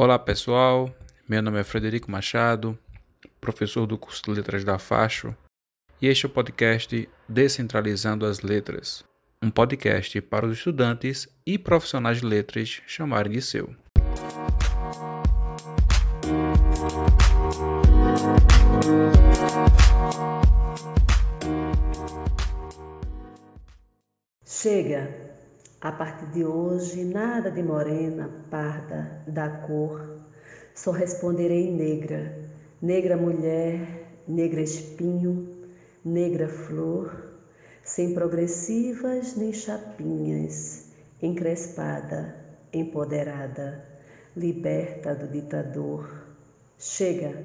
Olá pessoal, meu nome é Frederico Machado, professor do curso de Letras da Facho, e este é o podcast Descentralizando as Letras, um podcast para os estudantes e profissionais de letras chamarem de seu. Chega! A partir de hoje, nada de morena, parda, da cor. Só responderei negra, negra mulher, negra espinho, negra flor, sem progressivas nem chapinhas, encrespada, empoderada, liberta do ditador. Chega,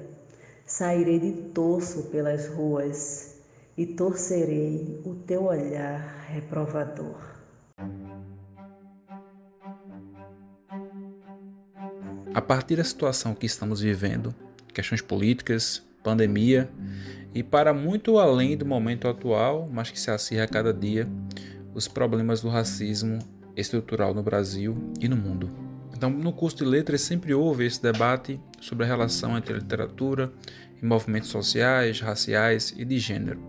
sairei de torso pelas ruas e torcerei o teu olhar reprovador. A partir da situação que estamos vivendo, questões políticas, pandemia e para muito além do momento atual, mas que se acirra a cada dia, os problemas do racismo estrutural no Brasil e no mundo. Então, no curso de letras sempre houve esse debate sobre a relação entre a literatura e movimentos sociais, raciais e de gênero.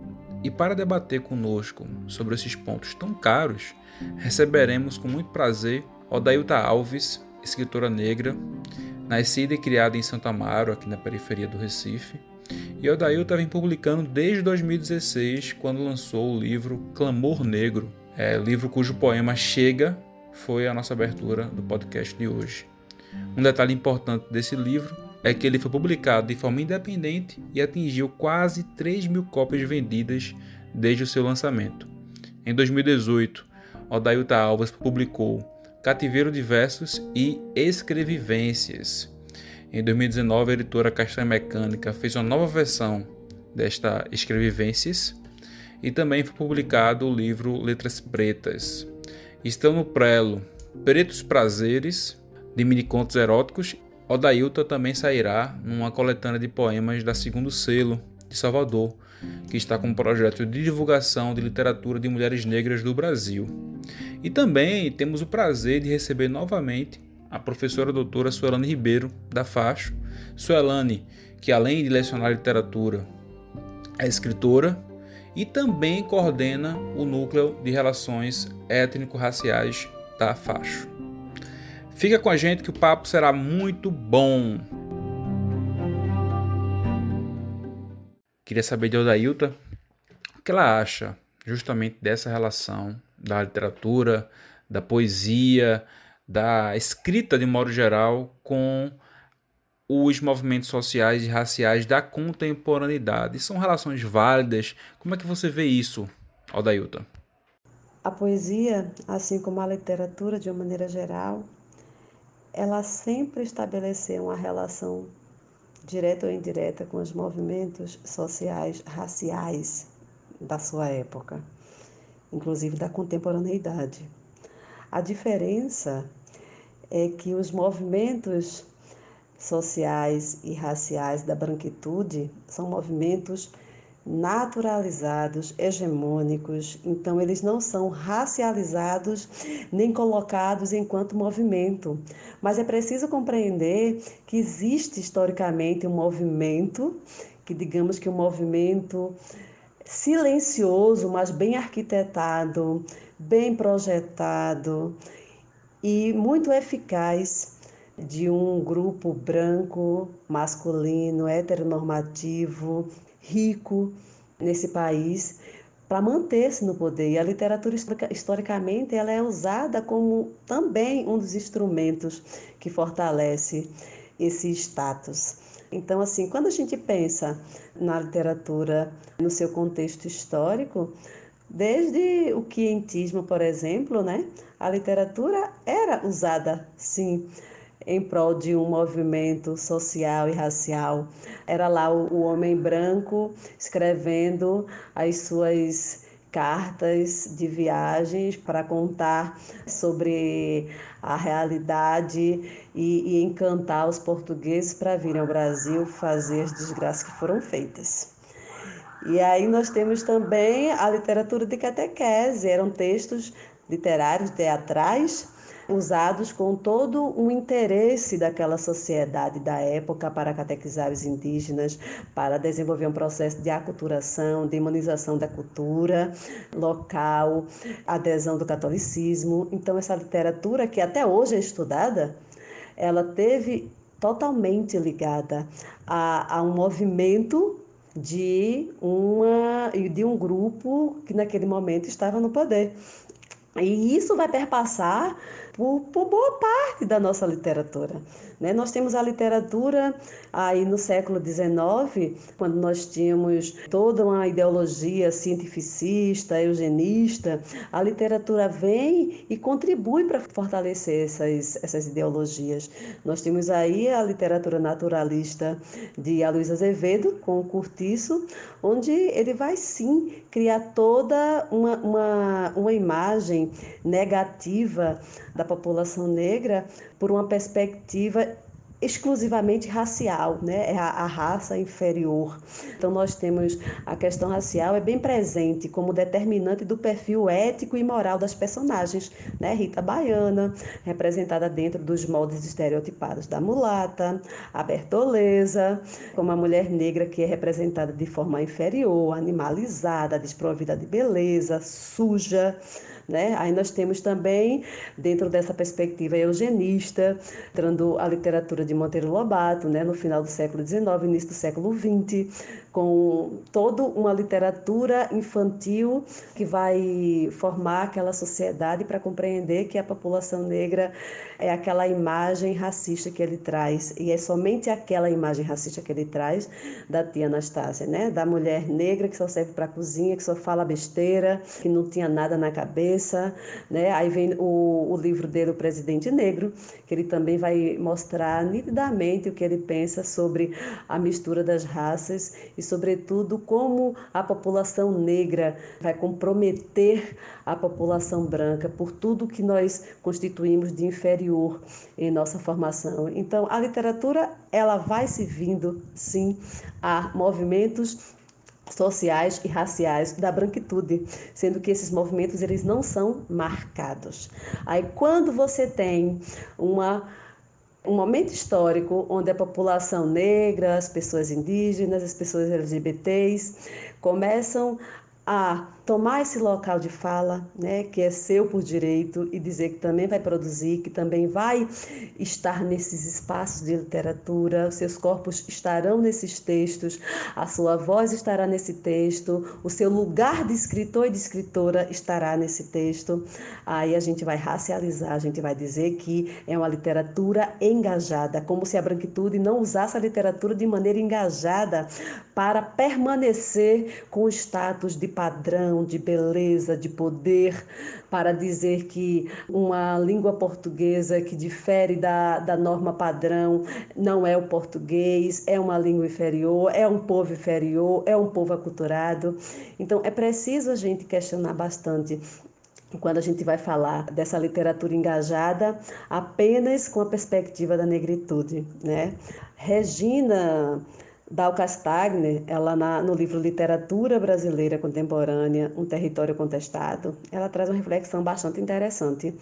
E para debater conosco sobre esses pontos tão caros, receberemos com muito prazer Odailta Alves, escritora negra, nascida e criada em Santo Amaro, aqui na periferia do Recife. E Odailton vem publicando desde 2016, quando lançou o livro Clamor Negro, é, livro cujo poema Chega foi a nossa abertura do podcast de hoje. Um detalhe importante desse livro é que ele foi publicado de forma independente e atingiu quase 3 mil cópias vendidas desde o seu lançamento. Em 2018, Odailta Alves publicou Cativeiro de Versos e Escrevivências. Em 2019, a editora Castanha Mecânica fez uma nova versão desta Escrevivências e também foi publicado o livro Letras Pretas. Estão no prelo Pretos Prazeres, de minicontos eróticos. Odailta também sairá numa coletânea de poemas da Segundo Selo, de Salvador, que está com um projeto de divulgação de literatura de mulheres negras do Brasil. E também temos o prazer de receber novamente a professora doutora Suelane Ribeiro, da Facho. Suelane, que além de lecionar literatura, é escritora e também coordena o núcleo de relações étnico-raciais da Facho. Fica com a gente que o papo será muito bom. Queria saber de Odailta o que ela acha justamente dessa relação da literatura, da poesia, da escrita de modo geral com os movimentos sociais e raciais da contemporaneidade. São relações válidas? Como é que você vê isso, Aldailton? A poesia, assim como a literatura de uma maneira geral, ela sempre estabeleceu uma relação direta ou indireta, com os movimentos sociais raciais da sua época, inclusive da contemporaneidade. A diferença é que os movimentos sociais e raciais da branquitude são movimentos naturalizados, hegemônicos, então eles não são racializados nem colocados enquanto movimento. Mas é preciso compreender que existe historicamente um movimento, que digamos que um movimento silencioso, mas bem arquitetado, bem projetado e muito eficaz de um grupo branco, masculino, heteronormativo, rico nesse país para manter-se no poder. E a literatura historicamente ela é usada como também um dos instrumentos que fortalece esse status. Então, assim, quando a gente pensa na literatura no seu contexto histórico, desde o quientismo, por exemplo, né, a literatura era usada, sim, em prol de um movimento social e racial. Era lá o, homem branco escrevendo as suas cartas de viagens para contar sobre a realidade e, e encantar os portugueses para virem ao Brasil fazer as desgraças que foram feitas. E aí nós temos também a literatura de catequese, eram textos literários, teatrais, usados com todo o interesse daquela sociedade da época para catequizar os indígenas, para desenvolver um processo de aculturação, de imunização da cultura local, adesão do catolicismo. Então, essa literatura, que até hoje é estudada, ela teve totalmente ligada a, a um movimento de, uma, de um grupo que naquele momento estava no poder. E isso vai perpassar por, por boa parte da nossa literatura. Né? Nós temos a literatura aí no século XIX, quando nós tínhamos toda uma ideologia cientificista, eugenista, a literatura vem e contribui para fortalecer essas, essas ideologias. Nós temos aí a literatura naturalista de Aloysio Azevedo, com o Curtiço, onde ele vai sim criar toda uma, uma, uma imagem negativa da população negra por uma perspectiva exclusivamente racial, né? É a, a, raça inferior. Então nós temos a questão racial é bem presente como determinante do perfil ético e moral das personagens, né? Rita Baiana, representada dentro dos moldes estereotipados da mulata, a Bertoleza, como a mulher negra que é representada de forma inferior, animalizada, desprovida de beleza, suja, né? Aí nós temos também, dentro dessa perspectiva eugenista, entrando a literatura de Monteiro Lobato, né? no final do século XIX, início do século XX, com toda uma literatura infantil que vai formar aquela sociedade para compreender que a população negra é aquela imagem racista que ele traz, e é somente aquela imagem racista que ele traz da tia Anastácia, né? da mulher negra que só serve para cozinha, que só fala besteira, que não tinha nada na cabeça. Né? Aí vem o, o livro dele, O Presidente Negro, que ele também vai mostrar nitidamente o que ele pensa sobre a mistura das raças e sobretudo, como a população negra vai comprometer a população branca por tudo que nós constituímos de inferior em nossa formação. Então, a literatura ela vai se vindo, sim, a movimentos sociais e raciais da branquitude, sendo que esses movimentos eles não são marcados. Aí quando você tem uma um momento histórico onde a população negra, as pessoas indígenas, as pessoas LGBTs começam a tomar esse local de fala, né, que é seu por direito, e dizer que também vai produzir, que também vai estar nesses espaços de literatura, seus corpos estarão nesses textos, a sua voz estará nesse texto, o seu lugar de escritor e de escritora estará nesse texto. Aí a gente vai racializar, a gente vai dizer que é uma literatura engajada, como se a branquitude não usasse a literatura de maneira engajada para permanecer com o status de padrão de beleza, de poder, para dizer que uma língua portuguesa que difere da, da norma padrão não é o português, é uma língua inferior, é um povo inferior, é um povo aculturado. Então, é preciso a gente questionar bastante quando a gente vai falar dessa literatura engajada apenas com a perspectiva da negritude, né? Regina Dal Castagner, ela na, no livro Literatura Brasileira Contemporânea, Um Território Contestado, ela traz uma reflexão bastante interessante.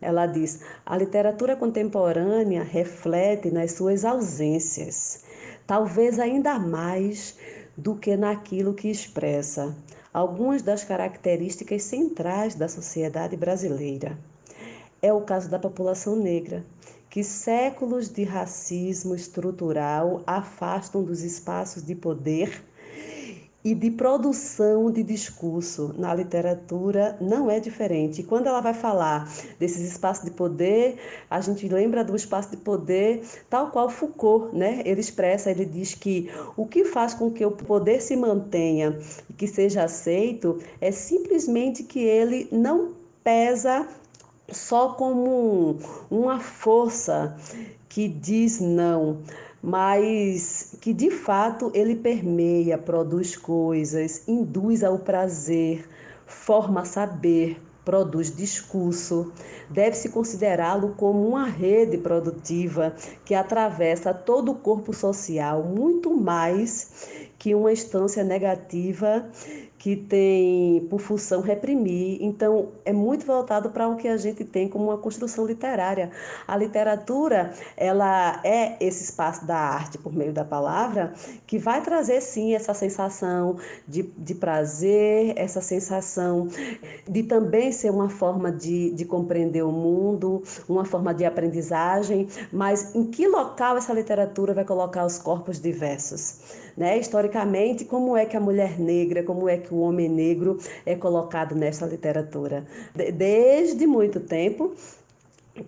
Ela diz: a literatura contemporânea reflete nas suas ausências, talvez ainda mais do que naquilo que expressa algumas das características centrais da sociedade brasileira. É o caso da população negra, que séculos de racismo estrutural afastam dos espaços de poder e de produção de discurso na literatura não é diferente. E quando ela vai falar desses espaços de poder, a gente lembra do espaço de poder tal qual Foucault, né? Ele expressa, ele diz que o que faz com que o poder se mantenha e que seja aceito é simplesmente que ele não pesa só como uma força que diz não, mas que de fato ele permeia, produz coisas, induz ao prazer, forma saber, produz discurso. Deve-se considerá-lo como uma rede produtiva que atravessa todo o corpo social, muito mais que uma instância negativa que tem por função reprimir. Então, é muito voltado para o que a gente tem como uma construção literária. A literatura, ela é esse espaço da arte por meio da palavra que vai trazer sim essa sensação de, de prazer, essa sensação de também ser uma forma de, de compreender o mundo, uma forma de aprendizagem, mas em que local essa literatura vai colocar os corpos diversos? Né? Historicamente, como é que a mulher negra, como é que o homem negro é colocado nessa literatura? Desde muito tempo,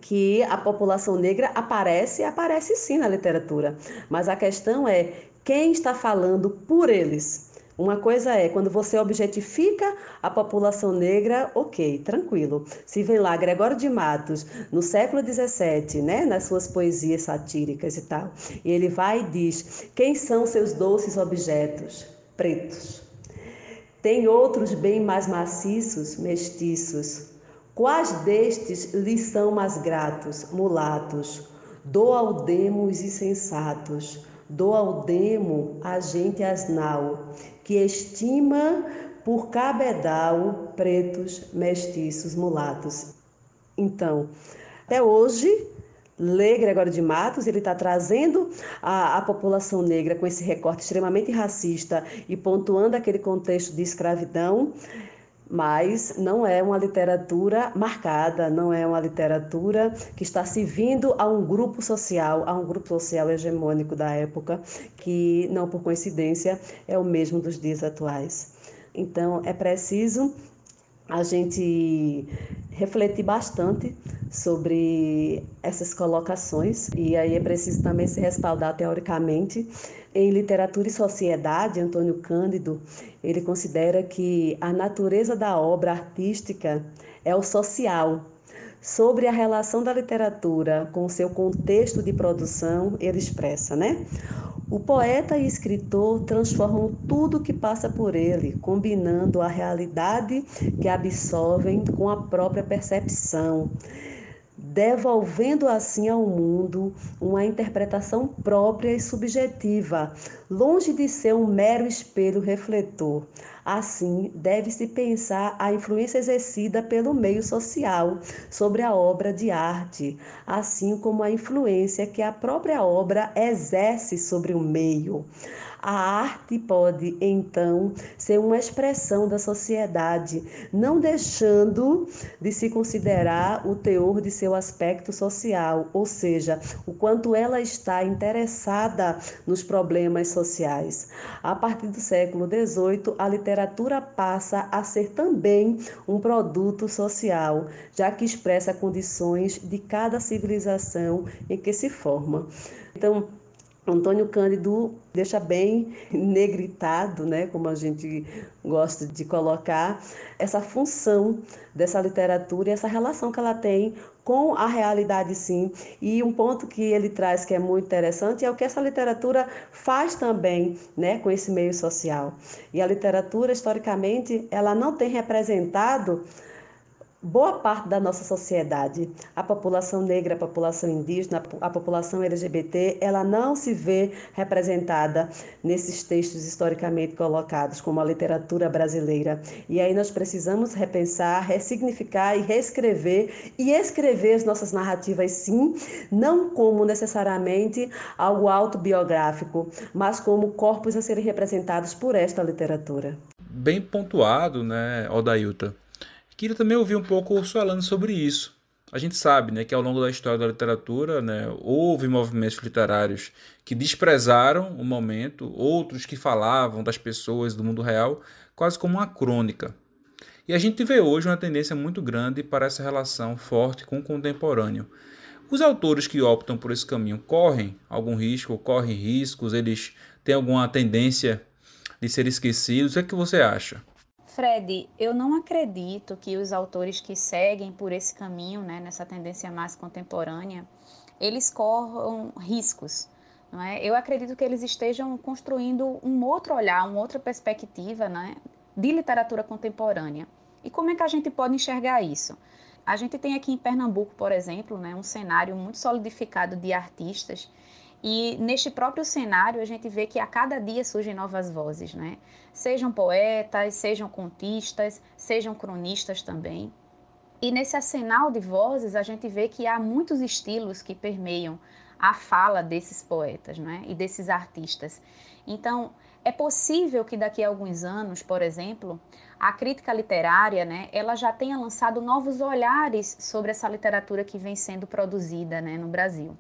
que a população negra aparece, aparece sim na literatura. Mas a questão é quem está falando por eles. Uma coisa é quando você objetifica a população negra, ok, tranquilo. Se vem lá Gregório de Matos, no século XVII, né, nas suas poesias satíricas e tal, e ele vai e diz: quem são seus doces objetos? Pretos. Tem outros bem mais maciços, mestiços. Quais destes lhes são mais gratos? Mulatos. Dou ao demo os insensatos, dou ao demo a gente asnal, que estima por cabedal pretos, mestiços, mulatos. Então, até hoje, lê Gregório de Matos, ele está trazendo a, a, população negra com esse recorte extremamente racista e pontuando aquele contexto de escravidão, mas não é uma literatura marcada, não é uma literatura que está servindo a um grupo social, a um grupo social hegemônico da época, que não por coincidência é o mesmo dos dias atuais. Então é preciso a gente refletir bastante sobre essas colocações e aí é preciso também se respaldar teoricamente em literatura e sociedade, Antônio Cândido, ele considera que a natureza da obra artística é o social. Sobre a relação da literatura com seu contexto de produção, ele expressa, né? O poeta e escritor transformam tudo que passa por ele, combinando a realidade que absorvem com a própria percepção devolvendo assim ao mundo uma interpretação própria e subjetiva, longe de ser um mero espelho refletor. Assim, deve-se pensar a influência exercida pelo meio social sobre a obra de arte, assim como a influência que a própria obra exerce sobre o meio. A arte pode, então, ser uma expressão da sociedade, não deixando de se considerar o teor de seu aspecto social, ou seja, o quanto ela está interessada nos problemas sociais. A partir do século XVIII, a literatura passa a ser também um produto social, já que expressa condições de cada civilização em que se forma. Então, Antônio Cândido deixa bem negritado, né, como a gente gosta de colocar, essa função dessa literatura e essa relação que ela tem com a realidade, sim. E um ponto que ele traz que é muito interessante é o que essa literatura faz também, né, com esse meio social. E a literatura, historicamente, ela não tem representado boa parte da nossa sociedade, a população negra, a população indígena, a população LGBT, ela não se vê representada nesses textos historicamente colocados como a literatura brasileira. E aí nós precisamos repensar, ressignificar e reescrever e escrever as nossas narrativas sim, não como necessariamente algo autobiográfico, mas como corpos a serem representados por esta literatura. Bem pontuado, né, Odailta? Queria também ouvir um pouco o falando sobre isso. A gente sabe né, que ao longo da história da literatura né, houve movimentos literários que desprezaram o momento, outros que falavam das pessoas do mundo real quase como uma crônica. E a gente vê hoje uma tendência muito grande para essa relação forte com o contemporâneo. Os autores que optam por esse caminho correm algum risco, correm riscos, eles têm alguma tendência de ser esquecidos. O que, é que você acha? Fred, eu não acredito que os autores que seguem por esse caminho, né, nessa tendência mais contemporânea, eles corram riscos. Não é? Eu acredito que eles estejam construindo um outro olhar, uma outra perspectiva né, de literatura contemporânea. E como é que a gente pode enxergar isso? A gente tem aqui em Pernambuco, por exemplo, né, um cenário muito solidificado de artistas E neste próprio cenário, a gente vê que a cada dia surgem novas vozes, né? Sejam poetas, sejam contistas, sejam cronistas também. E nesse arsenal de vozes, a gente vê que há muitos estilos que permeiam a fala desses poetas né? e desses artistas. Então, é possível que daqui a alguns anos, por exemplo, a crítica literária, né, ela já tenha lançado novos olhares sobre essa literatura que vem sendo produzida né, no Brasil.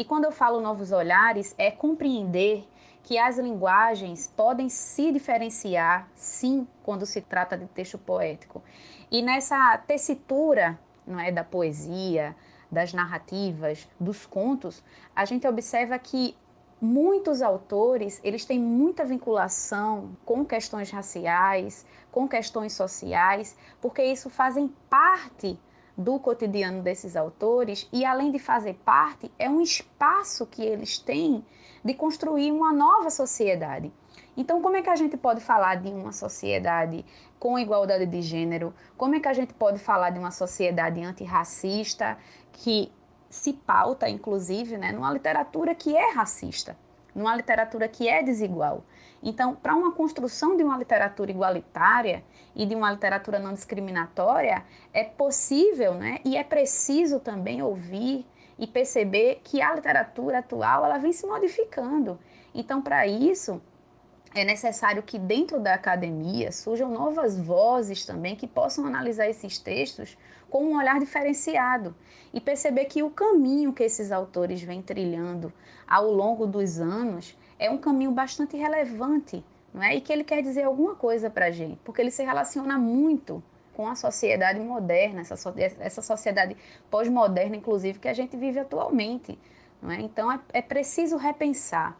E quando eu falo novos olhares, é compreender que as linguagens podem se diferenciar, sim, quando se trata de texto poético. E nessa tessitura não é, da poesia, das narrativas, dos contos, a gente observa que muitos autores eles têm muita vinculação com questões raciais, com questões sociais, porque isso fazem parte do cotidiano desses autores e além de fazer parte, é um espaço que eles têm de construir uma nova sociedade. Então, como é que a gente pode falar de uma sociedade com igualdade de gênero? Como é que a gente pode falar de uma sociedade antirracista que se pauta, inclusive, né, numa literatura que é racista, numa literatura que é desigual? Então, para uma construção de uma literatura igualitária e de uma literatura não discriminatória, é possível né, e é preciso também ouvir e perceber que a literatura atual ela vem se modificando. Então, para isso, é necessário que dentro da academia surjam novas vozes também que possam analisar esses textos com um olhar diferenciado e perceber que o caminho que esses autores vêm trilhando ao longo dos anos é um caminho bastante relevante, não é? E que ele quer dizer alguma coisa para a gente, porque ele se relaciona muito com a sociedade moderna, essa, essa sociedade pós-moderna, inclusive, que a gente vive atualmente. Não é? Então, é, é preciso repensar,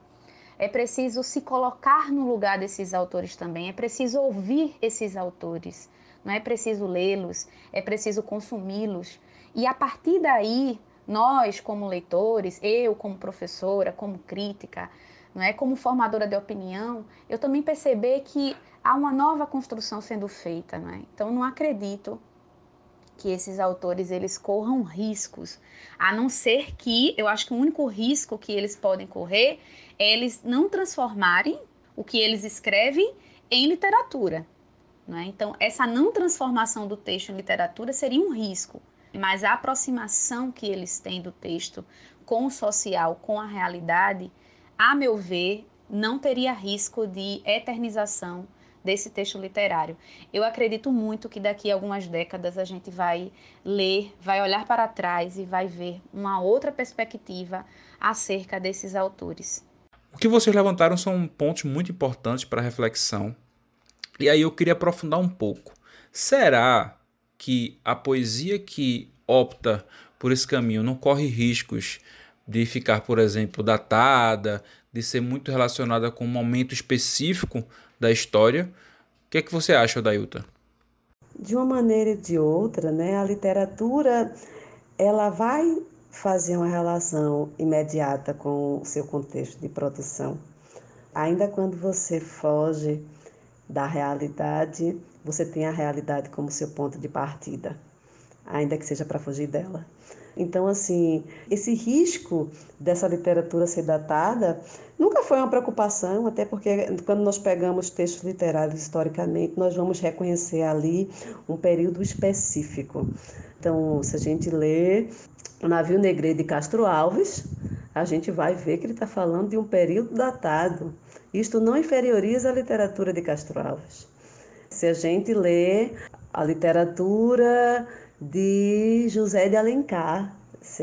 é preciso se colocar no lugar desses autores também, é preciso ouvir esses autores, não é preciso lê-los, é preciso consumi-los. E a partir daí, nós, como leitores, eu, como professora, como crítica, não é? Como formadora de opinião, eu também perceber que há uma nova construção sendo feita, não é? Então não acredito que esses autores eles corram riscos, a não ser que eu acho que o único risco que eles podem correr é eles não transformarem o que eles escrevem em literatura. Não é? Então, essa não transformação do texto em literatura seria um risco, mas a aproximação que eles têm do texto com o social, com a realidade, a meu ver, não teria risco de eternização desse texto literário. Eu acredito muito que daqui a algumas décadas a gente vai ler, vai olhar para trás e vai ver uma outra perspectiva acerca desses autores. O que vocês levantaram são pontos muito importantes para reflexão. E aí eu queria aprofundar um pouco. Será que a poesia que opta por esse caminho não corre riscos de ficar, por exemplo, datada, de ser muito relacionada com um momento específico da história. O que é que você acha, Dailton? De uma maneira e de outra, né, a literatura ela vai fazer uma relação imediata com o seu contexto de produção. Ainda quando você foge da realidade, você tem a realidade como seu ponto de partida, ainda que seja para fugir dela. Então, assim, esse risco dessa literatura ser datada nunca foi uma preocupação, até porque quando nós pegamos textos literários historicamente, nós vamos reconhecer ali um período específico. Então, se a gente lê o Navio Negreiro de Castro Alves, a gente vai ver que ele está falando de um período datado. Isto não inferioriza a literatura de Castro Alves. Se a gente lê a literatura de José de Alencar.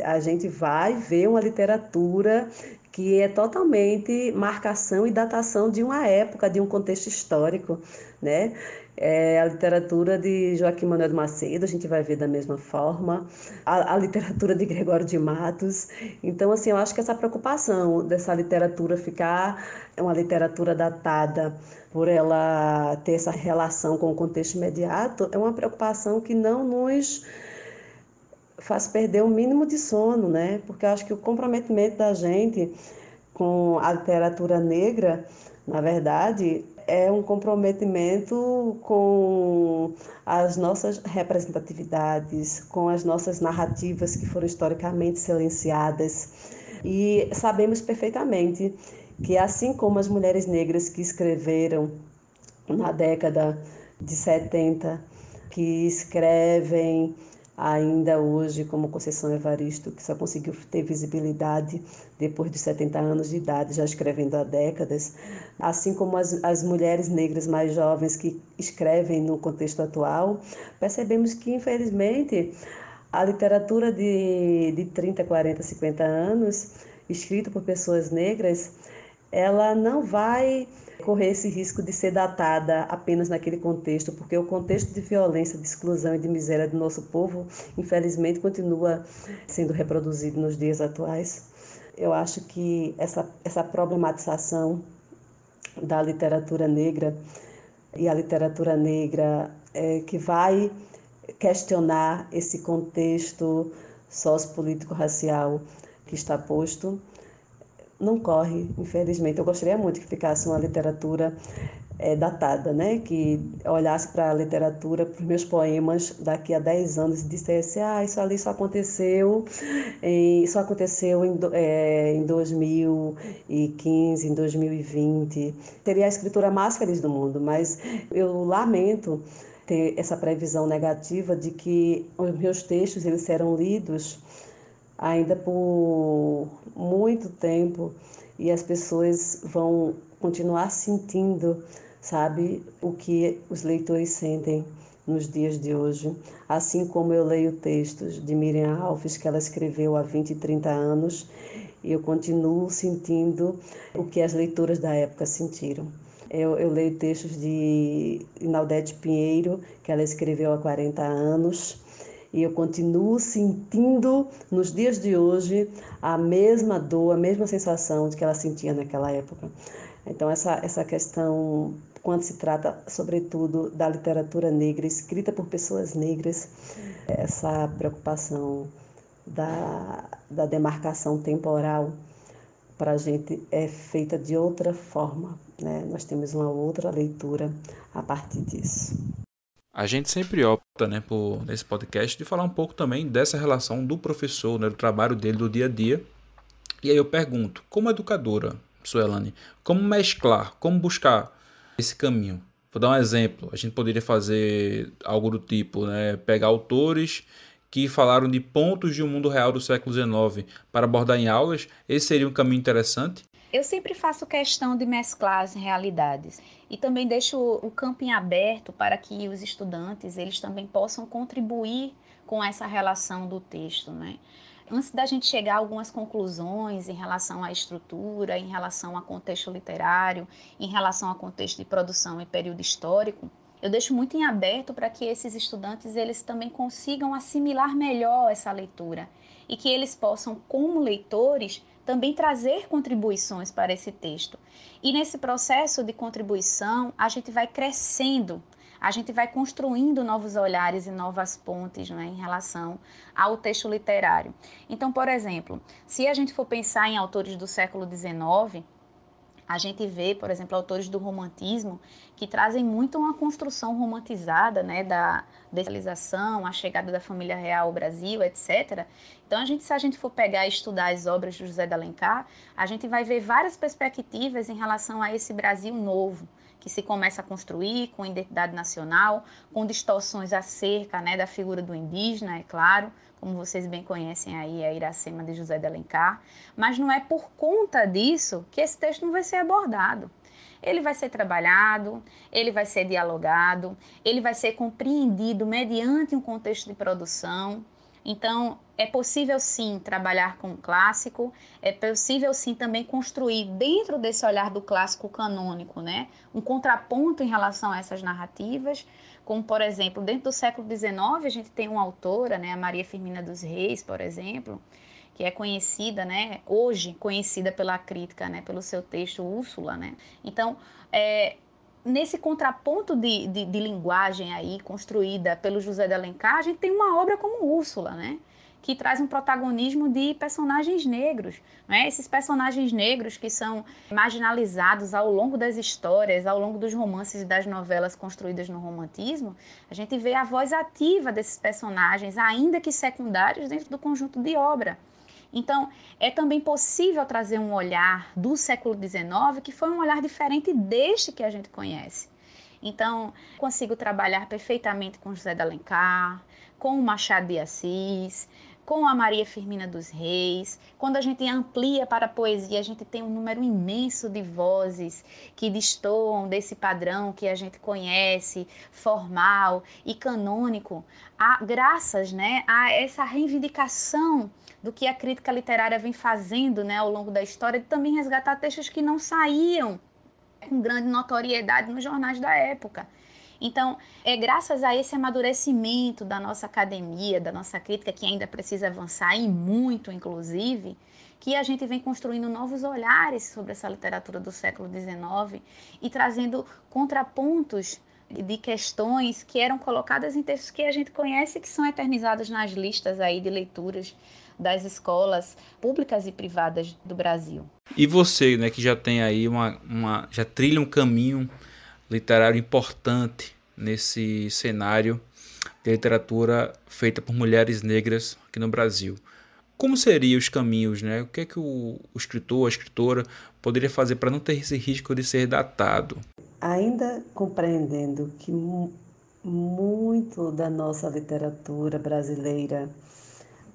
A gente vai ver uma literatura que é totalmente marcação e datação de uma época, de um contexto histórico, né? É, a literatura de Joaquim Manuel Macedo, a gente vai ver da mesma forma, a, a, literatura de Gregório de Matos. Então, assim, eu acho que essa preocupação dessa literatura ficar uma literatura datada por ela ter essa relação com o contexto imediato é uma preocupação que não nos faz perder o mínimo de sono, né? Porque eu acho que o comprometimento da gente com a literatura negra, na verdade, é um comprometimento com as nossas representatividades, com as nossas narrativas que foram historicamente silenciadas. E sabemos perfeitamente que, assim como as mulheres negras que escreveram na década de 70, que escrevem ainda hoje, como Conceição Evaristo, que só conseguiu ter visibilidade depois de 70 anos de idade, já escrevendo há décadas, assim como as, as mulheres negras mais jovens que escrevem no contexto atual, percebemos que, infelizmente, a literatura de, de 30, 40, 50 anos, escrita por pessoas negras, ela não vai correr esse risco de ser datada apenas naquele contexto, porque o contexto de violência, de exclusão e de miséria do nosso povo, infelizmente, continua sendo reproduzido nos dias atuais. Eu acho que essa, essa problematização da literatura negra e a literatura negra é, que vai questionar esse contexto sociopolítico-racial que está posto não corre, infelizmente. Eu gostaria muito que ficasse uma literatura é, datada, né? que olhasse para a literatura, para os meus poemas daqui a 10 anos e dissesse: ah, isso ali só aconteceu, em, só aconteceu em, é, em 2015, em 2020. Seria a escritura mais feliz do mundo, mas eu lamento ter essa previsão negativa de que os meus textos eles serão lidos ainda por muito tempo e as pessoas vão continuar sentindo, sabe, o que os leitores sentem nos dias de hoje. Assim como eu leio textos de Miriam Alves que ela escreveu há 20 e 30 anos, eu continuo sentindo o que as leitoras da época sentiram. Eu, eu leio textos de Inaldete Pinheiro, que ela escreveu há 40 anos, e eu continuo sentindo nos dias de hoje a mesma dor, a mesma sensação de que ela sentia naquela época. Então essa essa questão quando se trata sobretudo da literatura negra escrita por pessoas negras, essa preocupação da, da demarcação temporal para a gente é feita de outra forma. Né? Nós temos uma outra leitura a partir disso. A gente sempre opta, né, por, nesse podcast, de falar um pouco também dessa relação do professor, né, do trabalho dele do dia a dia. E aí eu pergunto, como educadora, Suelane, como mesclar, como buscar esse caminho? Vou dar um exemplo. A gente poderia fazer algo do tipo, né, pegar autores que falaram de pontos de um mundo real do século XIX para abordar em aulas. Esse seria um caminho interessante. Eu sempre faço questão de mesclar as realidades e também deixo o campo em aberto para que os estudantes eles também possam contribuir com essa relação do texto, né? Antes da gente chegar a algumas conclusões em relação à estrutura, em relação a contexto literário, em relação a contexto de produção e período histórico, eu deixo muito em aberto para que esses estudantes eles também consigam assimilar melhor essa leitura e que eles possam, como leitores, também trazer contribuições para esse texto. E nesse processo de contribuição, a gente vai crescendo, a gente vai construindo novos olhares e novas pontes né, em relação ao texto literário. Então, por exemplo, se a gente for pensar em autores do século XIX, a gente vê, por exemplo, autores do romantismo que trazem muito uma construção romantizada, né, da desalização, a chegada da família real ao Brasil, etc. Então, a gente, se a gente for pegar e estudar as obras de José de Alencar, a gente vai ver várias perspectivas em relação a esse Brasil novo, que se começa a construir com identidade nacional, com distorções acerca né, da figura do indígena, é claro, como vocês bem conhecem aí, a Iracema de José de Alencar, mas não é por conta disso que esse texto não vai ser abordado. Ele vai ser trabalhado, ele vai ser dialogado, ele vai ser compreendido mediante um contexto de produção. Então, é possível sim trabalhar com o clássico, é possível sim também construir dentro desse olhar do clássico canônico, né, um contraponto em relação a essas narrativas, como por exemplo, dentro do século XIX a gente tem uma autora, né, a Maria Firmina dos Reis, por exemplo, que é conhecida, né, hoje conhecida pela crítica, né, pelo seu texto Úrsula, né. Então, é, nesse contraponto de, de, de, linguagem aí construída pelo José de Alencar, a gente tem uma obra como Úrsula, né, que traz um protagonismo de personagens negros. Né? Esses personagens negros que são marginalizados ao longo das histórias, ao longo dos romances e das novelas construídas no romantismo, a gente vê a voz ativa desses personagens, ainda que secundários, dentro do conjunto de obra. Então, é também possível trazer um olhar do século XIX que foi um olhar diferente deste que a gente conhece. Então, consigo trabalhar perfeitamente com José de Alencar, com o Machado de Assis, com a Maria Firmina dos Reis. Quando a gente amplia para a poesia, a gente tem um número imenso de vozes que destoam desse padrão que a gente conhece, formal e canônico, a, graças né, a essa reivindicação do que a crítica literária vem fazendo né, ao longo da história, de também resgatar textos que não saíam com grande notoriedade nos jornais da época. Então, é graças a esse amadurecimento da nossa academia, da nossa crítica, que ainda precisa avançar e muito, inclusive, que a gente vem construindo novos olhares sobre essa literatura do século XIX e trazendo contrapontos de questões que eram colocadas em textos que a gente conhece que são eternizados nas listas aí de leituras das escolas públicas e privadas do Brasil. E você, né, que já tem aí uma, uma já trilha um caminho literário importante nesse cenário de literatura feita por mulheres negras aqui no Brasil. Como seriam os caminhos, né? O que é que o, o escritor, a escritora poderia fazer para não ter esse risco de ser datado? Ainda compreendendo que muito da nossa literatura brasileira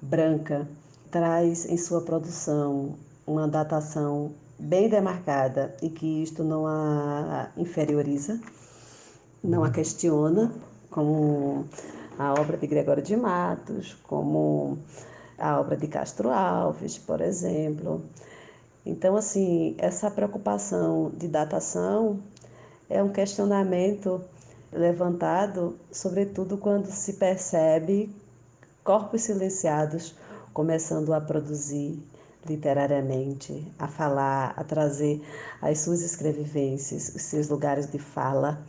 branca traz em sua produção uma datação bem demarcada e que isto não a inferioriza, não a questiona, como a obra de Gregório de Matos, como a obra de Castro Alves, por exemplo. Então, assim, essa preocupação de datação é um questionamento levantado, sobretudo quando se percebe corpos silenciados começando a produzir literariamente, a falar, a trazer as suas escrevivências, os seus lugares de fala.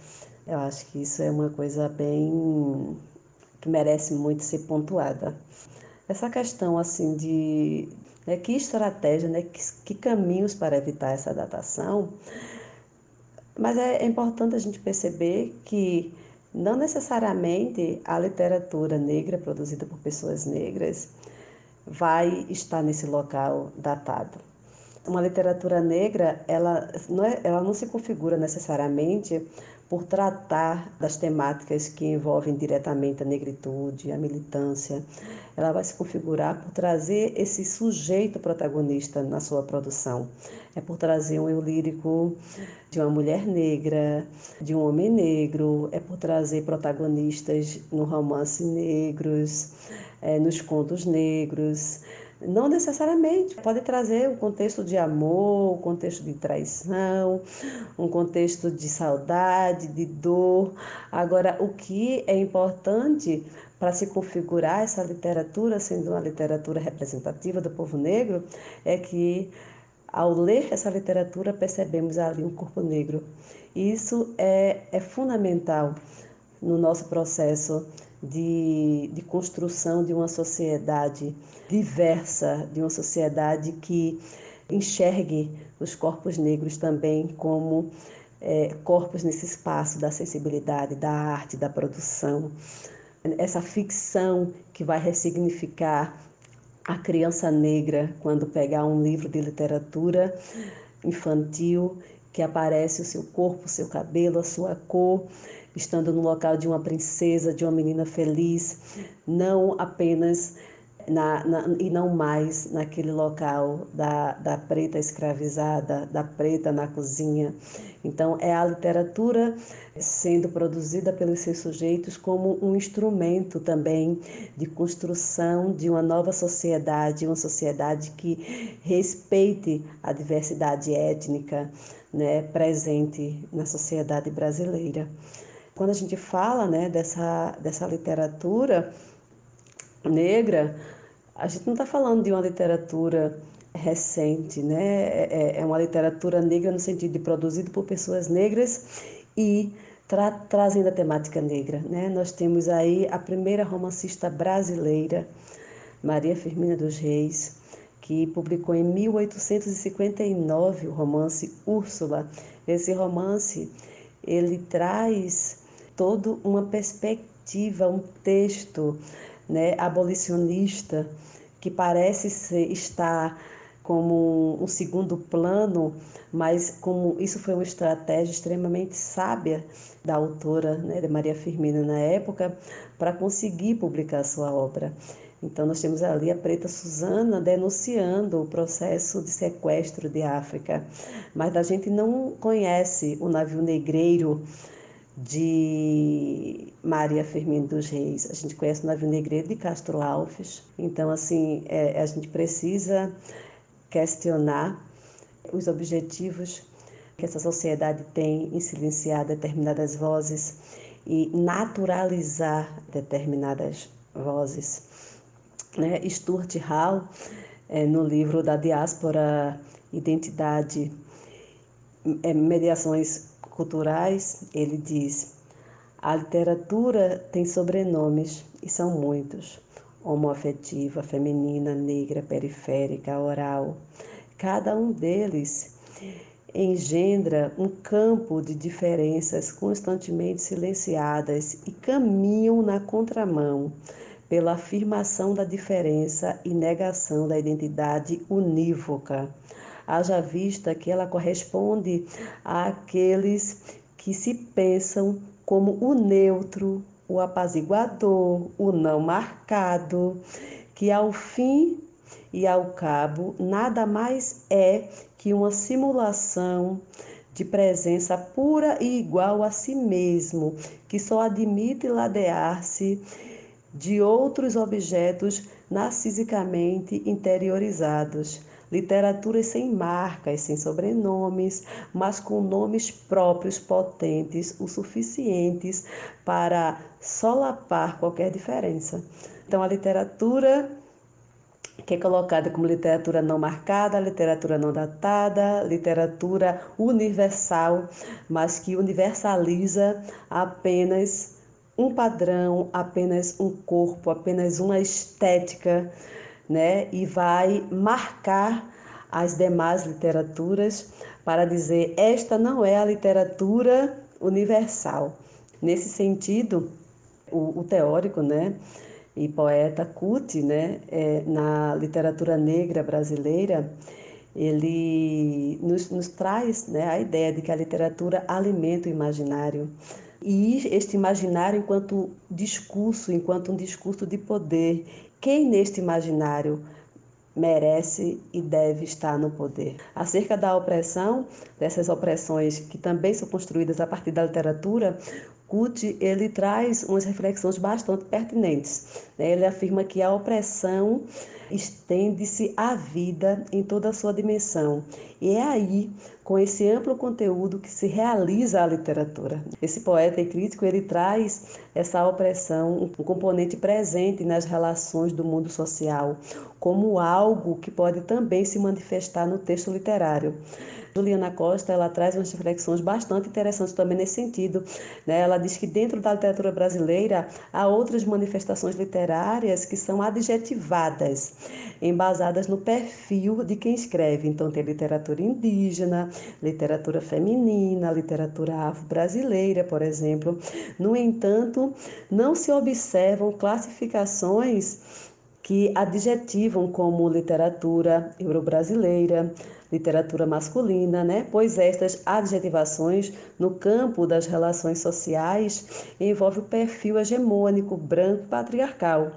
Eu acho que isso é uma coisa bem que merece muito ser pontuada. Essa questão assim de né, que estratégia, né, que, que caminhos para evitar essa datação, mas é, é importante a gente perceber que não necessariamente a literatura negra produzida por pessoas negras vai estar nesse local datado. Uma literatura negra, ela não, é, ela não se configura necessariamente por tratar das temáticas que envolvem diretamente a negritude, a militância. Ela vai se configurar por trazer esse sujeito protagonista na sua produção. É por trazer um eu lírico de uma mulher negra, de um homem negro, é por trazer protagonistas no romance negros, é, nos contos negros. Não necessariamente, pode trazer um contexto de amor, um contexto de traição, um contexto de saudade, de dor. Agora, o que é importante para se configurar essa literatura, sendo uma literatura representativa do povo negro, é que ao ler essa literatura percebemos ali um corpo negro. Isso é, é fundamental no nosso processo de, de construção de uma sociedade diversa, de uma sociedade que enxergue os corpos negros também como é, corpos nesse espaço da sensibilidade, da arte, da produção. Essa ficção que vai ressignificar a criança negra quando pegar um livro de literatura infantil que aparece o seu corpo, o seu cabelo, a sua cor estando no local de uma princesa, de uma menina feliz, não apenas na, na, e não mais naquele local da, da preta escravizada, da preta na cozinha. Então, é a literatura sendo produzida pelos seus sujeitos como um instrumento também de construção de uma nova sociedade, uma sociedade que respeite a diversidade étnica né, presente na sociedade brasileira. Quando a gente fala né, dessa, dessa literatura negra, a gente não está falando de uma literatura recente, né? É, é, é uma literatura negra no sentido de produzido por pessoas negras e tra trazendo a temática negra, né? Nós temos aí a primeira romancista brasileira, Maria Firmina dos Reis, que publicou em 1859 o romance Úrsula. Esse romance ele traz toda uma perspectiva, um texto né, abolicionista que parece ser, estar como um segundo plano, mas como isso foi uma estratégia extremamente sábia da autora, né, de Maria Firmina na época, para conseguir publicar sua obra. Então nós temos ali a preta Susana denunciando o processo de sequestro de África, mas a gente não conhece o navio negreiro de Maria Firmina dos Reis. A gente conhece o navio negreiro de Castro Alves. Então, assim, é, a gente precisa questionar os objetivos que essa sociedade tem em silenciar determinadas vozes e naturalizar determinadas vozes. Né? Stuart Hall, é, no livro da Diáspora, Identidade, é, Mediações Culturais, ele diz: a literatura tem sobrenomes e são muitos homoafetiva, feminina, negra, periférica, oral. Cada um deles engendra um campo de diferenças constantemente silenciadas e caminham na contramão pela afirmação da diferença e negação da identidade unívoca. Haja vista que ela corresponde àqueles que se pensam como o neutro, o apaziguador, o não marcado, que ao fim e ao cabo nada mais é que uma simulação de presença pura e igual a si mesmo, que só admite ladear-se de outros objetos narcisicamente interiorizados literaturas sem marcas, sem sobrenomes, mas com nomes próprios potentes o suficientes para solapar qualquer diferença. Então, a literatura que é colocada como literatura não marcada, literatura não datada, literatura universal, mas que universaliza apenas um padrão, apenas um corpo, apenas uma estética né? E vai marcar as demais literaturas para dizer esta não é a literatura universal. Nesse sentido, o, o teórico, né? E poeta Kuti, né? É, na literatura negra brasileira, ele nos, nos traz né, a ideia de que a literatura alimenta o imaginário. E este imaginário enquanto discurso, enquanto um discurso de poder, quem neste imaginário merece e deve estar no poder. Acerca da opressão, dessas opressões que também são construídas a partir da literatura, Kuti ele traz umas reflexões bastante pertinentes. Né? Ele afirma que a opressão estende-se à vida em toda a sua dimensão. E é aí, com esse amplo conteúdo, que se realiza a literatura. Esse poeta e crítico, ele traz essa opressão, um componente presente nas relações do mundo social, como algo que pode também se manifestar no texto literário. Juliana Costa ela traz umas reflexões bastante interessantes também nesse sentido. Né? Ela diz que dentro da literatura brasileira há outras manifestações literárias que são adjetivadas, embasadas no perfil de quem escreve. Então tem literatura indígena, literatura feminina, literatura afro-brasileira, por exemplo. No entanto, não se observam classificações que adjetivam como literatura euro-brasileira, literatura masculina, né? pois estas adjetivações no campo das relações sociais envolvem o perfil hegemônico branco patriarcal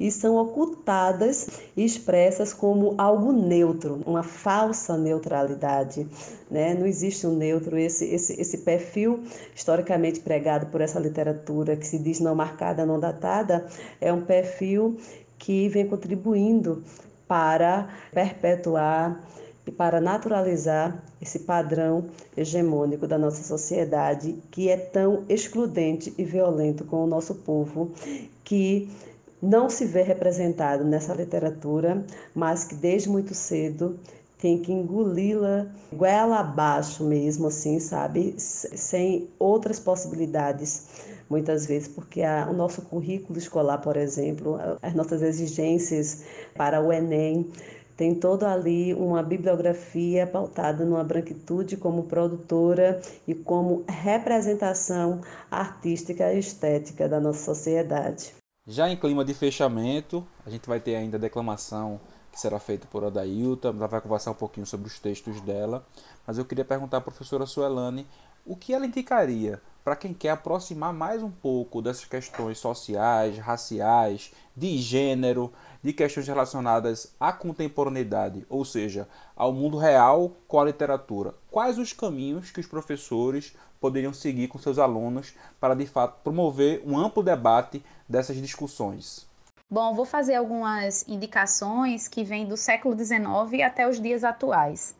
e são ocultadas e expressas como algo neutro, uma falsa neutralidade. Né? Não existe um neutro, esse, esse, esse perfil historicamente pregado por essa literatura que se diz não marcada, não datada, é um perfil que vem contribuindo para perpetuar e para naturalizar esse padrão hegemônico da nossa sociedade que é tão excludente e violento com o nosso povo, que não se vê representado nessa literatura, mas que desde muito cedo tem que engoli-la goela abaixo mesmo, assim, sabe? Sem outras possibilidades, muitas vezes, porque a, o nosso currículo escolar, por exemplo, as nossas exigências para o Enem, tem toda ali uma bibliografia pautada numa branquitude como produtora e como representação artística e estética da nossa sociedade. Já em clima de fechamento, a gente vai ter ainda a declamação que será feita por Adailta, ela vai conversar um pouquinho sobre os textos dela, mas eu queria perguntar à professora Suelane o que ela indicaria para quem quer aproximar mais um pouco dessas questões sociais, raciais, de gênero, de questões relacionadas à contemporaneidade, ou seja, ao mundo real com a literatura. Quais os caminhos que os professores poderiam seguir com seus alunos para de fato promover um amplo debate dessas discussões? Bom, vou fazer algumas indicações que vêm do século XIX até os dias atuais.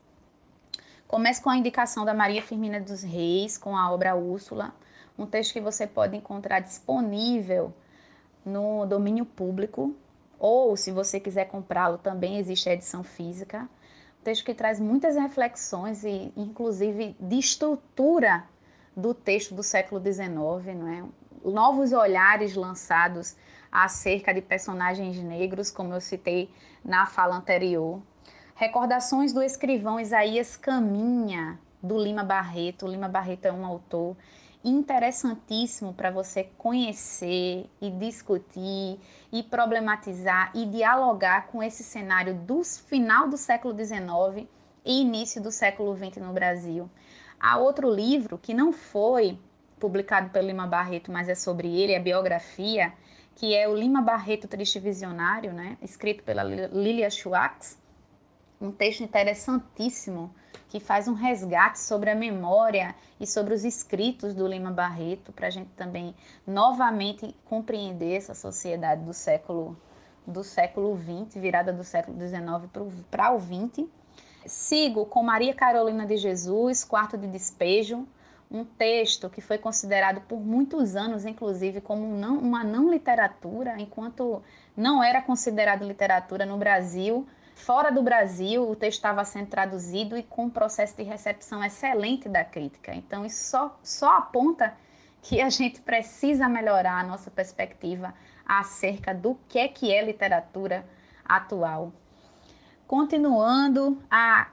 Começo com a indicação da Maria Firmina dos Reis, com a obra Úrsula, um texto que você pode encontrar disponível no domínio público, ou se você quiser comprá-lo, também existe a edição física. Um texto que traz muitas reflexões e, inclusive, de estrutura do texto do século XIX, não é? novos olhares lançados acerca de personagens negros, como eu citei na fala anterior. Recordações do escrivão Isaías Caminha, do Lima Barreto. O Lima Barreto é um autor interessantíssimo para você conhecer e discutir e problematizar e dialogar com esse cenário do final do século XIX e início do século XX no Brasil. Há outro livro que não foi publicado pelo Lima Barreto, mas é sobre ele, é a biografia, que é o Lima Barreto Triste Visionário, né? escrito pela Lilia Schwartz, um texto interessantíssimo que faz um resgate sobre a memória e sobre os escritos do Lima Barreto, para a gente também novamente compreender essa sociedade do século do século XX, virada do século XIX para o XX. Sigo com Maria Carolina de Jesus, Quarto de Despejo, um texto que foi considerado por muitos anos, inclusive, como não, uma não literatura, enquanto não era considerado literatura no Brasil, Fora do Brasil, o texto estava sendo traduzido e com um processo de recepção excelente da crítica. Então, isso só, só aponta que a gente precisa melhorar a nossa perspectiva acerca do que é que é literatura atual. Continuando, a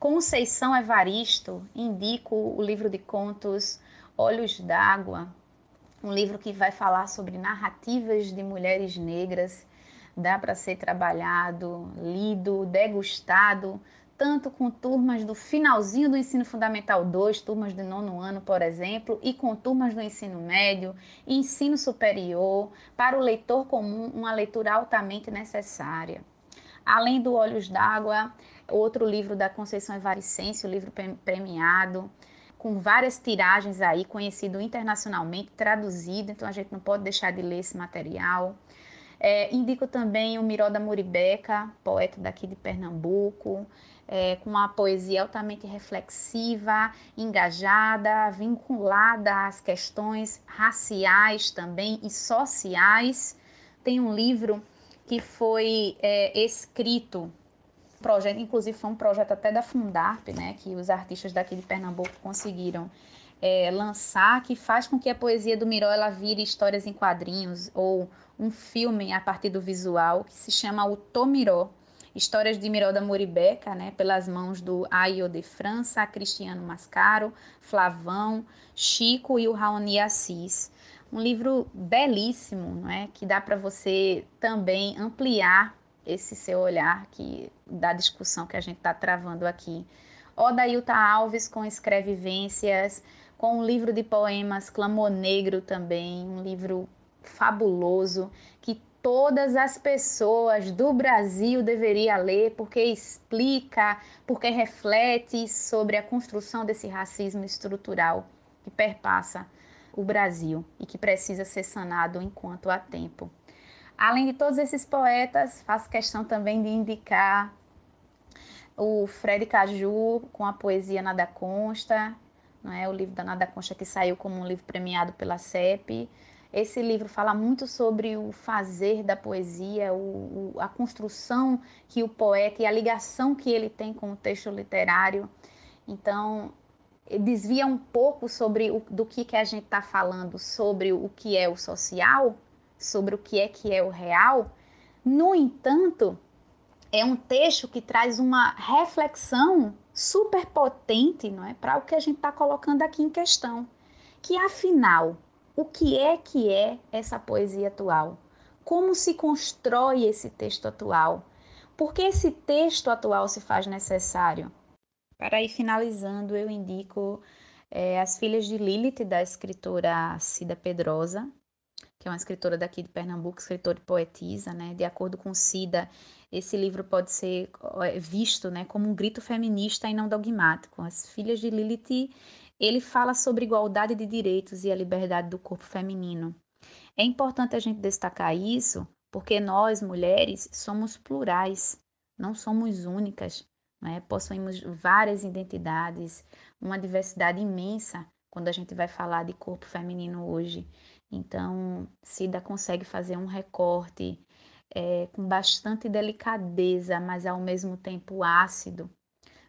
Conceição Evaristo indico o livro de contos Olhos d'Água, um livro que vai falar sobre narrativas de mulheres negras dá para ser trabalhado, lido, degustado, tanto com turmas do finalzinho do ensino fundamental 2, turmas do nono ano, por exemplo, e com turmas do ensino médio, ensino superior, para o leitor comum, uma leitura altamente necessária. Além do Olhos d'Água, outro livro da Conceição Evaricense, o livro premiado, com várias tiragens aí, conhecido internacionalmente, traduzido, então a gente não pode deixar de ler esse material. É, indico também o Miró da Muribeca, poeta daqui de Pernambuco, é, com uma poesia altamente reflexiva, engajada, vinculada às questões raciais também e sociais. Tem um livro que foi é, escrito, projeto, inclusive foi um projeto até da Fundarp, né, que os artistas daqui de Pernambuco conseguiram é, lançar, que faz com que a poesia do Miró ela vire histórias em quadrinhos ou um filme a partir do visual que se chama O Tomiró, Histórias de Miró da Moribeca, né, pelas mãos do Ayo de França, Cristiano Mascaro, Flavão, Chico e o Raoni Assis. Um livro belíssimo, não é? que dá para você também ampliar esse seu olhar que, da discussão que a gente está travando aqui. Odailta Alves com Escrevivências, com um livro de poemas Clamor Negro também, um livro fabuloso que todas as pessoas do Brasil deveriam ler, porque explica, porque reflete sobre a construção desse racismo estrutural que perpassa o Brasil e que precisa ser sanado enquanto há tempo. Além de todos esses poetas, faço questão também de indicar o Fred Caju com a poesia Nada Consta, não é? o livro da Nada Consta que saiu como um livro premiado pela CEP, esse livro fala muito sobre o fazer da poesia, o, o, a construção que o poeta e a ligação que ele tem com o texto literário. Então, desvia um pouco sobre o, do que, que a gente está falando, sobre o que é o social, sobre o que é que é o real. No entanto, é um texto que traz uma reflexão super potente não é, para o que a gente está colocando aqui em questão. Que afinal, o que é que é essa poesia atual? como se constrói esse texto atual? Por que esse texto atual se faz necessário? Para ir finalizando, eu indico é, As Filhas de Lilith, da escritora Cida Pedrosa, que é uma escritora daqui de Pernambuco, escritora e poetisa, né? De acordo com Cida, esse livro pode ser é, visto, né, como um grito feminista e não dogmático. As Filhas de Lilith, ele fala sobre igualdade de direitos e a liberdade do corpo feminino. É importante a gente destacar isso, porque nós, mulheres, somos plurais, não somos únicas, né? possuímos várias identidades, uma diversidade imensa quando a gente vai falar de corpo feminino hoje. Então, Cida consegue fazer um recorte é, com bastante delicadeza, mas ao mesmo tempo ácido,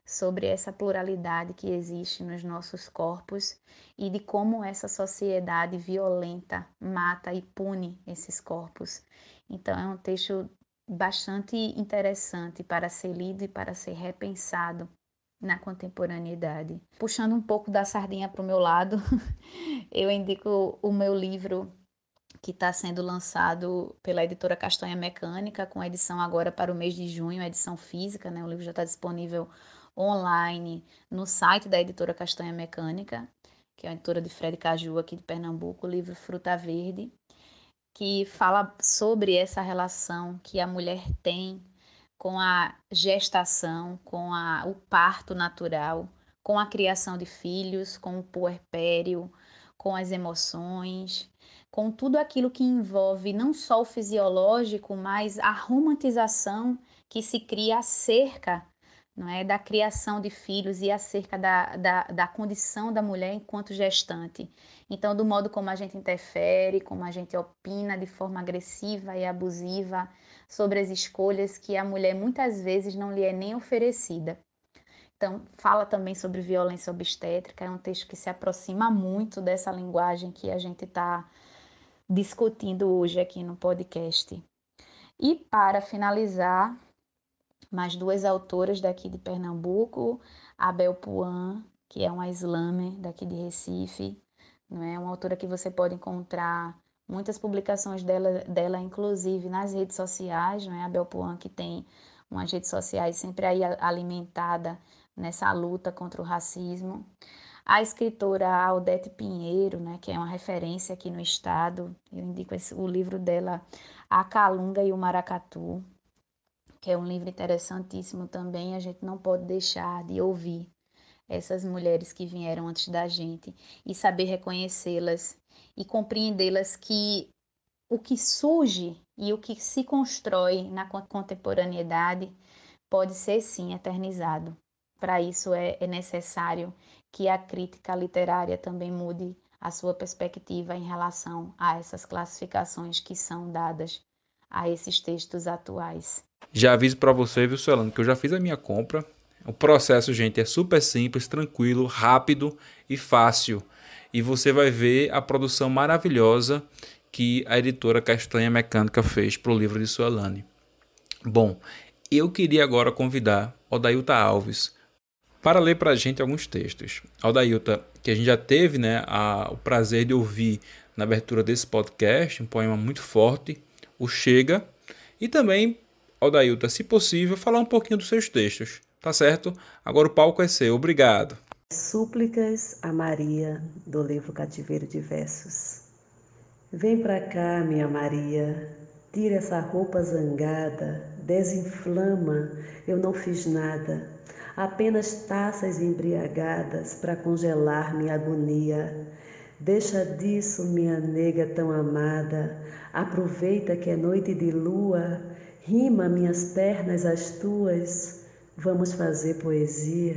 sobre essa pluralidade que existe nos nossos corpos e de como essa sociedade violenta mata e pune esses corpos. Então, é um texto bastante interessante para ser lido e para ser repensado na contemporaneidade. Puxando um pouco da sardinha para o meu lado, eu indico o meu livro que está sendo lançado pela editora Castanha Mecânica, com edição agora para o mês de junho, edição física, né? O livro já está disponível online no site da editora Castanha Mecânica, que é a editora de Fred Caju aqui de Pernambuco, o livro Fruta Verde, que fala sobre essa relação que a mulher tem com a gestação, com a, o parto natural, com a criação de filhos, com o puerpério, com as emoções, com tudo aquilo que envolve não só o fisiológico, mas a romantização que se cria acerca não é, da criação de filhos e acerca da, da, da condição da mulher enquanto gestante. Então, do modo como a gente interfere, como a gente opina de forma agressiva e abusiva sobre as escolhas que a mulher muitas vezes não lhe é nem oferecida. Então, fala também sobre violência obstétrica, é um texto que se aproxima muito dessa linguagem que a gente está discutindo hoje aqui no podcast. E para finalizar, mais duas autoras daqui de Pernambuco, Abel Puan, que é uma slammer daqui de Recife, não é uma autora que você pode encontrar muitas publicações dela, dela inclusive nas redes sociais, não é Abel Puan que tem umas redes sociais sempre aí alimentada nessa luta contra o racismo. A escritora Aldete Pinheiro, né, que é uma referência aqui no estado, eu indico esse, o livro dela, A Calunga e o Maracatu, que é um livro interessantíssimo também. A gente não pode deixar de ouvir essas mulheres que vieram antes da gente e saber reconhecê-las e compreendê-las que o que surge e o que se constrói na contemporaneidade pode ser sim eternizado. Para isso é, é necessário que a crítica literária também mude a sua perspectiva em relação a essas classificações que são dadas a esses textos atuais. Já aviso para você, viu, Solano, que eu já fiz a minha compra. O processo, gente, é super simples, tranquilo, rápido e fácil. E você vai ver a produção maravilhosa que a editora Castanha Mecânica fez para o livro de Suelane. Bom, eu queria agora convidar Odailta Alves para ler para a gente alguns textos. Odailta, que a gente já teve né, a, o prazer de ouvir na abertura desse podcast, um poema muito forte, o Chega, e também, Odailta, se possível, falar um pouquinho dos seus textos, tá certo? Agora o palco é seu, obrigado. Súplicas a Maria, do livro Cativeiro de Versos. Vem pra cá, minha Maria, tira essa roupa zangada, desinflama, eu não fiz nada, apenas taças embriagadas para congelar minha agonia. Deixa disso, minha nega tão amada, aproveita que é noite de lua, rima minhas pernas às tuas, vamos fazer poesia.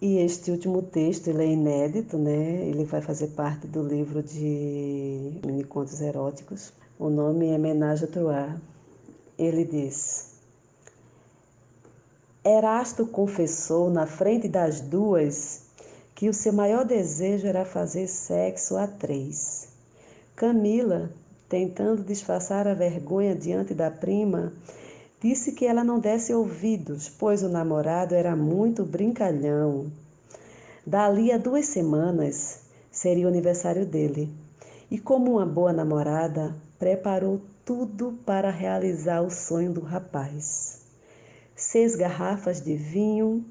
E este último texto ele é inédito, né? Ele vai fazer parte do livro de mini contos eróticos. O nome é Menage à Trois. Ele diz: Erasto confessou na frente das duas que o seu maior desejo era fazer sexo a três. Camila, tentando disfarçar a vergonha diante da prima, disse que ela não desse ouvidos, pois o namorado era muito brincalhão. Dali a duas semanas seria o aniversário dele, e como uma boa namorada, preparou tudo para realizar o sonho do rapaz. Seis garrafas de vinho,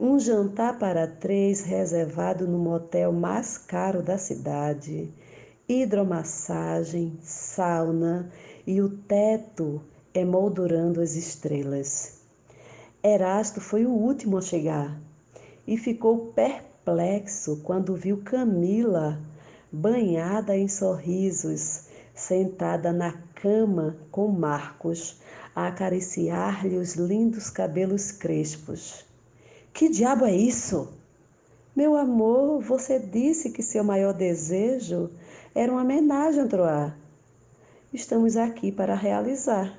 um jantar para três reservado no motel mais caro da cidade, hidromassagem, sauna e o teto emoldurando as estrelas. Erasto foi o último a chegar e ficou perplexo quando viu Camila banhada em sorrisos, sentada na cama com Marcos, a acariciar-lhe os lindos cabelos crespos. Que diabo é isso? Meu amor, você disse que seu maior desejo era uma homenagem, Troá. Estamos aqui para realizar.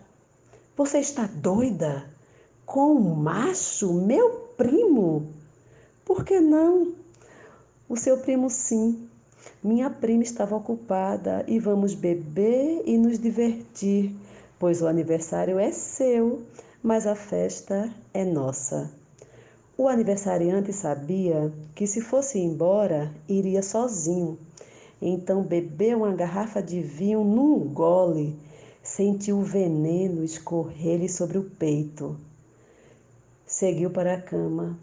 Você está doida? Com um macho, meu primo? Por que não? O seu primo, sim. Minha prima estava ocupada e vamos beber e nos divertir, pois o aniversário é seu, mas a festa é nossa. O aniversariante sabia que se fosse embora, iria sozinho. Então bebeu uma garrafa de vinho num gole, sentiu o veneno escorrer-lhe sobre o peito. Seguiu para a cama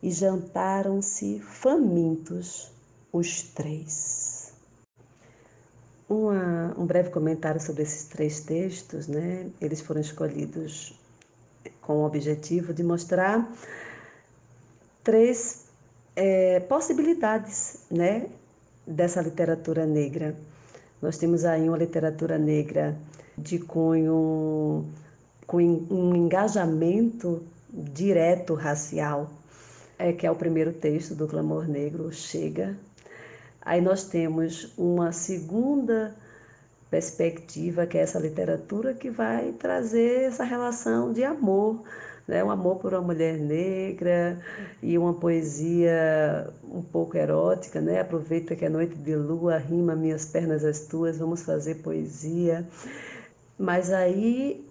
e jantaram-se famintos os três. Uma, um breve comentário sobre esses três textos, né? Eles foram escolhidos com o objetivo de mostrar três é, possibilidades né, dessa literatura negra. Nós temos aí uma literatura negra de cunho com um engajamento direto racial, é, que é o primeiro texto do Clamor Negro, Chega. Aí nós temos uma segunda perspectiva, que é essa literatura que vai trazer essa relação de amor né? um amor por uma mulher negra e uma poesia um pouco erótica, né? Aproveita que é noite de lua, rima minhas pernas as tuas, vamos fazer poesia. Mas aí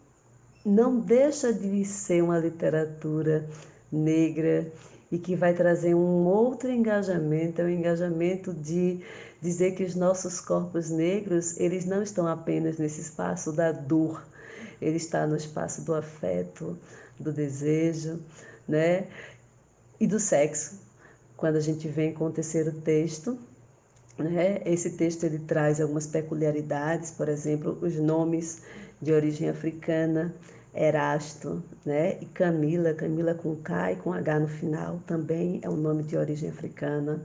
não deixa de ser uma literatura negra e que vai trazer um outro engajamento, é o um engajamento de dizer que os nossos corpos negros, eles não estão apenas nesse espaço da dor, ele está no espaço do afeto, do desejo, né? E do sexo. Quando a gente vem com o terceiro texto, né? Esse texto ele traz algumas peculiaridades, por exemplo, os nomes de origem africana, Erasto, né? E Camila, Camila com K e com H no final, também é um nome de origem africana.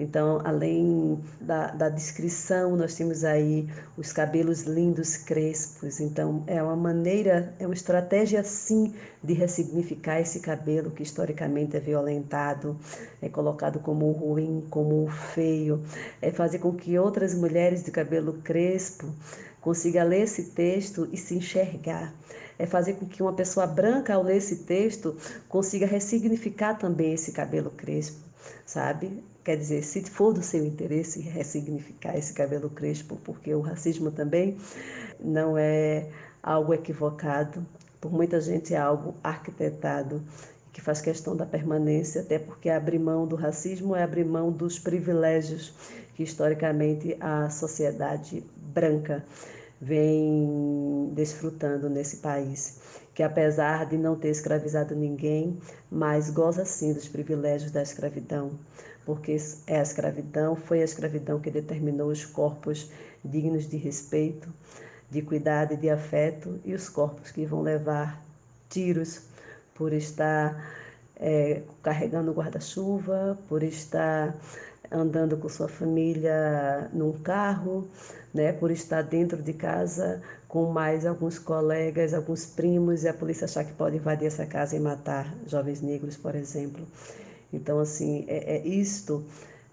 Então, além da, da descrição, nós temos aí os cabelos lindos crespos. Então, é uma maneira, é uma estratégia, sim, de ressignificar esse cabelo que historicamente é violentado, é colocado como ruim, como feio, é fazer com que outras mulheres de cabelo crespo consigam ler esse texto e se enxergar é fazer com que uma pessoa branca, ao ler esse texto, consiga ressignificar também esse cabelo crespo, sabe? Quer dizer, se for do seu interesse ressignificar esse cabelo crespo, porque o racismo também não é algo equivocado, por muita gente é algo arquitetado que faz questão da permanência, até porque abrir mão do racismo é abrir mão dos privilégios que historicamente a sociedade branca vem desfrutando nesse país, que apesar de não ter escravizado ninguém, mas goza sim dos privilégios da escravidão porque é a escravidão, foi a escravidão que determinou os corpos dignos de respeito, de cuidado e de afeto, e os corpos que vão levar tiros por estar é, carregando guarda-chuva, por estar andando com sua família num carro, né, por estar dentro de casa com mais alguns colegas, alguns primos, e a polícia achar que pode invadir essa casa e matar jovens negros, por exemplo. Então, assim, é, é isto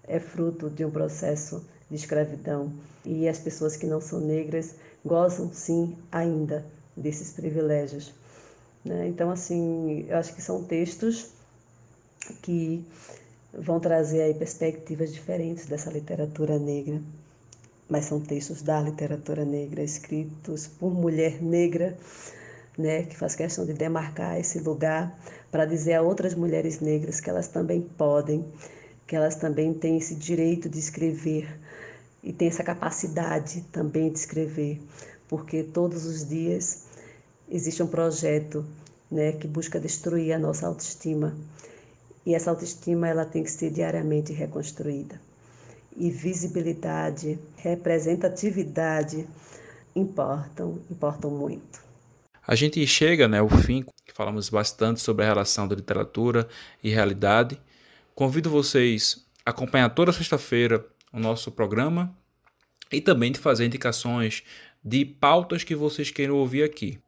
é fruto de um processo de escravidão e as pessoas que não são negras gozam, sim, ainda desses privilégios. Né? Então, assim, eu acho que são textos que vão trazer aí perspectivas diferentes dessa literatura negra, mas são textos da literatura negra, escritos por mulher negra, né, que faz questão de demarcar esse lugar para dizer a outras mulheres negras que elas também podem, que elas também têm esse direito de escrever e têm essa capacidade também de escrever, porque todos os dias existe um projeto né, que busca destruir a nossa autoestima. E essa autoestima ela tem que ser diariamente reconstruída. E visibilidade, representatividade importam, importam muito. A gente chega né, ao fim, falamos bastante sobre a relação da literatura e realidade. Convido vocês a acompanhar toda sexta-feira o nosso programa e também de fazer indicações de pautas que vocês queiram ouvir aqui.